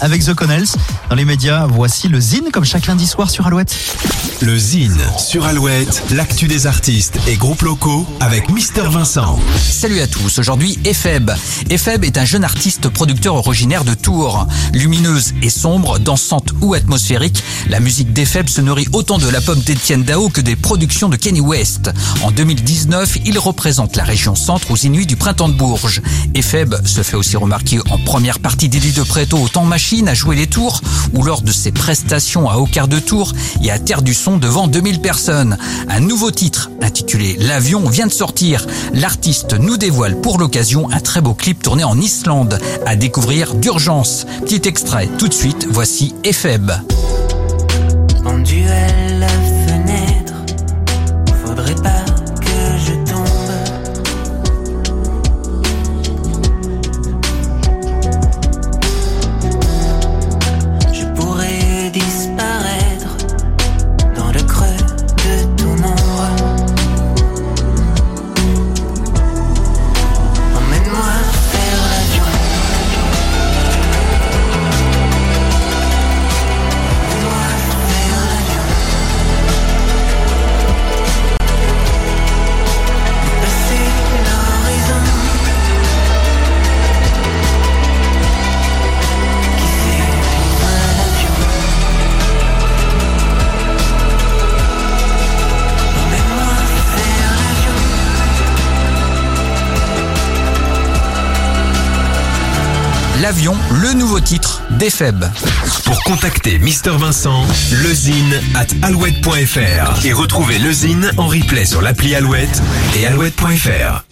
avec The Connells. Dans les médias, voici le Zine comme chaque lundi soir sur Alouette. Le Zine sur Alouette, l'actu des artistes et groupes locaux avec Mister Vincent. Salut à tous, aujourd'hui Epheb. Epheb est un jeune artiste producteur originaire de Tours. Lumineuse et sombre, dansante ou atmosphérique, la musique d'Epheb se nourrit autant de la pomme d'Étienne Dao que des productions de Kenny West. En 2019, il représente la région centre aux Inuits du printemps de Bourges. Epheb se fait aussi remarquer en première partie d'Eddie de Préto au temps machine à jouer les tours ou lors de ses prestations à Aucart de Tours et à Terre du Son devant 2000 personnes. Un nouveau titre intitulé L'avion vient de sortir. L'artiste nous dévoile pour l'occasion un très beau clip tourné en Islande à découvrir d'urgence. Petit extrait tout de suite, voici Epheb. L'avion, le nouveau titre des Feb. Pour contacter Mr Vincent, lezine at alouette.fr et retrouver lezine en replay sur l'appli Alouette et alouette.fr.